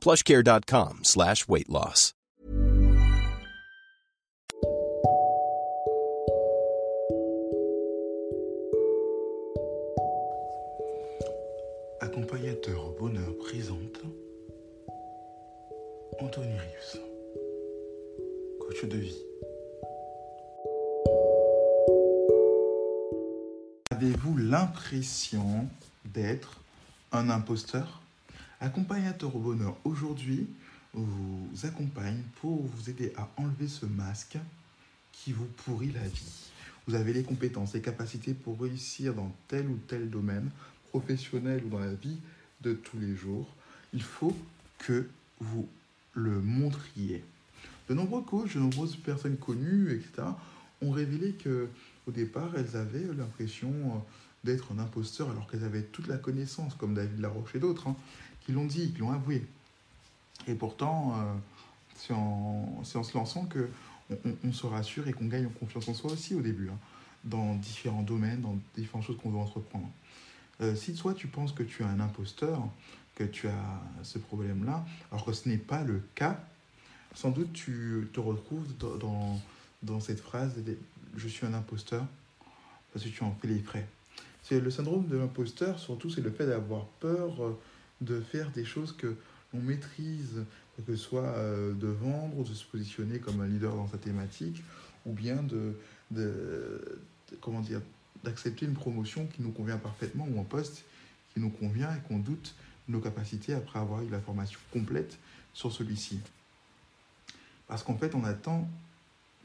plushcare.com slash weight loss. Accompagnateur bonheur présente Anthony Rius, coach de vie. Avez-vous l'impression d'être un imposteur? Accompagnateur au bonheur aujourd'hui vous accompagne pour vous aider à enlever ce masque qui vous pourrit la vie. Vous avez les compétences, les capacités pour réussir dans tel ou tel domaine, professionnel ou dans la vie de tous les jours. Il faut que vous le montriez. De nombreux coachs, de nombreuses personnes connues, etc., ont révélé que au départ, elles avaient l'impression d'être un imposteur alors qu'elles avaient toute la connaissance, comme David Laroche et d'autres, hein, l'ont dit, qui l'ont avoué. Et pourtant, euh, c'est en, se lançant que on, se rassure et qu'on gagne en confiance en soi aussi au début, hein, dans différents domaines, dans différentes choses qu'on veut entreprendre. Euh, si toi tu penses que tu es un imposteur, que tu as ce problème-là, alors que ce n'est pas le cas, sans doute tu te retrouves dans, cette phrase je suis un imposteur parce que tu en fais les frais. C'est le syndrome de l'imposteur, surtout, c'est le fait d'avoir peur euh, de faire des choses que l'on maîtrise, que ce soit euh, de vendre ou de se positionner comme un leader dans sa thématique, ou bien de, de, comment dire, d'accepter une promotion qui nous convient parfaitement ou un poste qui nous convient et qu'on doute de nos capacités après avoir eu la formation complète sur celui-ci. Parce qu'en fait, on attend.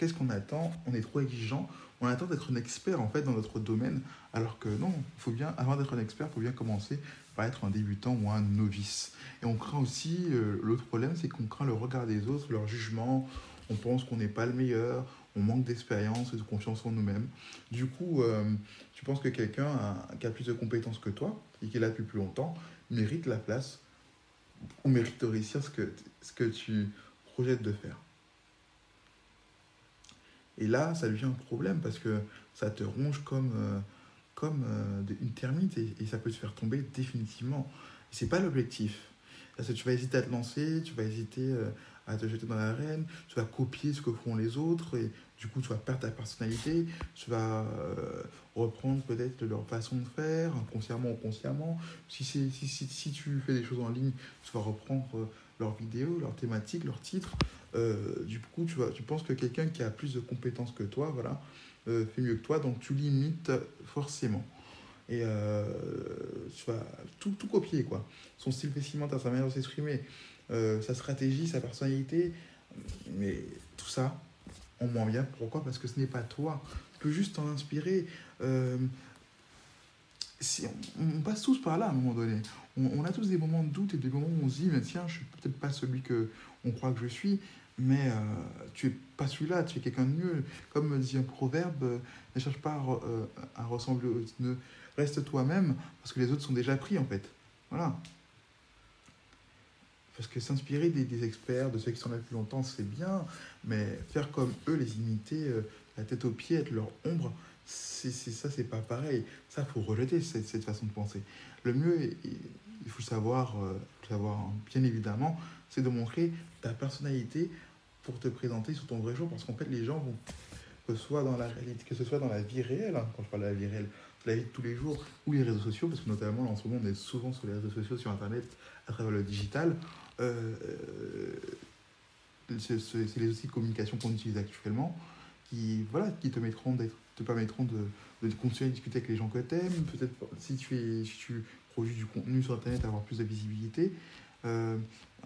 Qu'est-ce qu'on attend On est trop exigeant. On attend d'être un expert en fait dans notre domaine, alors que non, faut bien, avant d'être un expert, il faut bien commencer par être un débutant ou un novice. Et on craint aussi, euh, l'autre problème, c'est qu'on craint le regard des autres, leur jugement. On pense qu'on n'est pas le meilleur, on manque d'expérience et de confiance en nous-mêmes. Du coup, euh, tu penses que quelqu'un qui a plus de compétences que toi et qui là depuis plus longtemps mérite la place ou mérite de réussir ce que, ce que tu projettes de faire? Et là, ça devient un problème parce que ça te ronge comme, euh, comme euh, une termite et, ça peut te faire tomber définitivement. Et c'est pas l'objectif. Parce que tu vas hésiter à te lancer, tu vas hésiter euh, à te jeter dans l'arène, tu vas copier ce que font les autres et du coup tu vas perdre ta personnalité, tu vas reprendre peut-être leur façon de faire, inconsciemment ou consciemment. Si, si, si, si, tu fais des choses en ligne, tu vas reprendre leurs vidéos, leurs thématiques, leurs titres. Euh, du coup, tu, vas, tu penses que quelqu'un qui a plus de compétences que toi, voilà, euh, fait mieux que toi, donc tu limites forcément. Et euh, tu vas tout, copier, quoi. Son style vestimentaire, sa manière de s'exprimer, sa stratégie, sa personnalité, mais tout ça, on m'en vient. Pourquoi? Parce que ce n'est pas toi. Tu peux juste t'en inspirer. Euh, on, passe tous par là à un moment donné. On, a tous des moments de doute et des moments où on se dit, tiens, je suis peut-être pas celui que on croit que je suis, mais euh, tu es pas celui-là, tu es quelqu'un de mieux. Comme dit un proverbe, euh, ne cherche pas à, à ressembler, reste toi-même, parce que les autres sont déjà pris en fait. Voilà. Parce que s'inspirer des, des, experts, de ceux qui sont là depuis longtemps, c'est bien, mais faire comme eux, les imiter, euh, la tête aux pieds, être leur ombre, c'est ça, c'est pas pareil. Ça, faut rejeter cette, façon de penser. Le mieux, il faut savoir, euh, savoir bien évidemment, c'est de montrer ta personnalité pour te présenter sur ton vrai jour, parce qu'en fait, les gens vont, que soit dans la réalité, que ce soit dans la vie réelle, hein, quand je parle de la vie réelle, la vie de tous les jours, ou les réseaux sociaux, parce que notamment en ce moment, on est souvent sur les réseaux sociaux, sur Internet, à travers le digital. Euh, c'est les outils de communication qu'on utilise actuellement qui, voilà, qui te, mettront te permettront de, de continuer à discuter avec les gens que tu aimes. Peut-être si tu, es, si tu produis du contenu sur Internet, avoir plus de visibilité. Euh,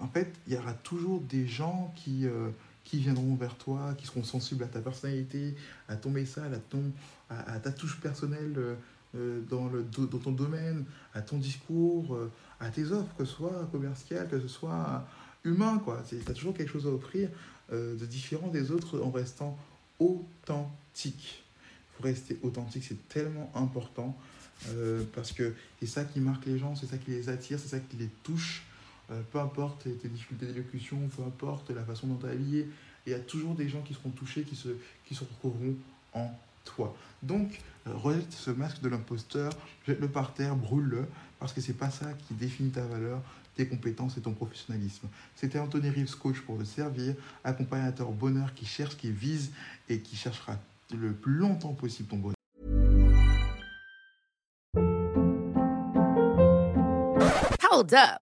en fait, il y aura toujours des gens qui, euh, qui viendront vers toi, qui seront sensibles à ta personnalité, à ton message, à, ton, à, ta touche personnelle euh, dans, le, dans ton domaine, à ton discours, à tes offres, que ce soit commercial, que ce soit humain. Tu as toujours quelque chose à offrir de différent des autres en restant authentique. Il faut rester authentique, c'est tellement important. parce que c'est ça qui marque les gens, c'est ça qui les attire, c'est ça qui les touche. Euh, peu importe tes, difficultés d'élocution, peu importe la façon dont tu es habillé, il y a toujours des gens qui seront touchés, qui se, qui se retrouveront en toi. Donc, euh, rejette ce masque de l'imposteur, jette-le par terre, brûle-le, parce que c'est pas ça qui définit ta valeur, tes compétences et ton professionnalisme. C'était Anthony Reeves, coach pour te servir, accompagnateur bonheur qui cherche, qui vise et qui cherchera le plus longtemps possible ton bonheur. Hold up.